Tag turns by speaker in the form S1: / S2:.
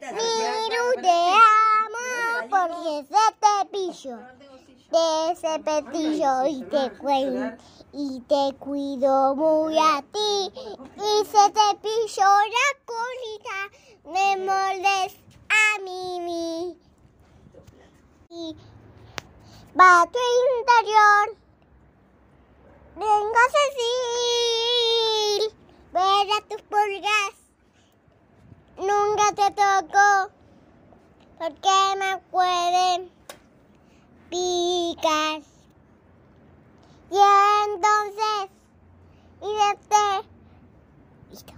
S1: Miru, te amo porque se te pillo. De ese petillo y te cuido, y te cuido muy a ti. Y se te pilló la colita, me moldes a mí. Y va tu interior, venga Cecil, Ver a tus pulgas te toco, porque me pueden picar. Y entonces, y desde... Y.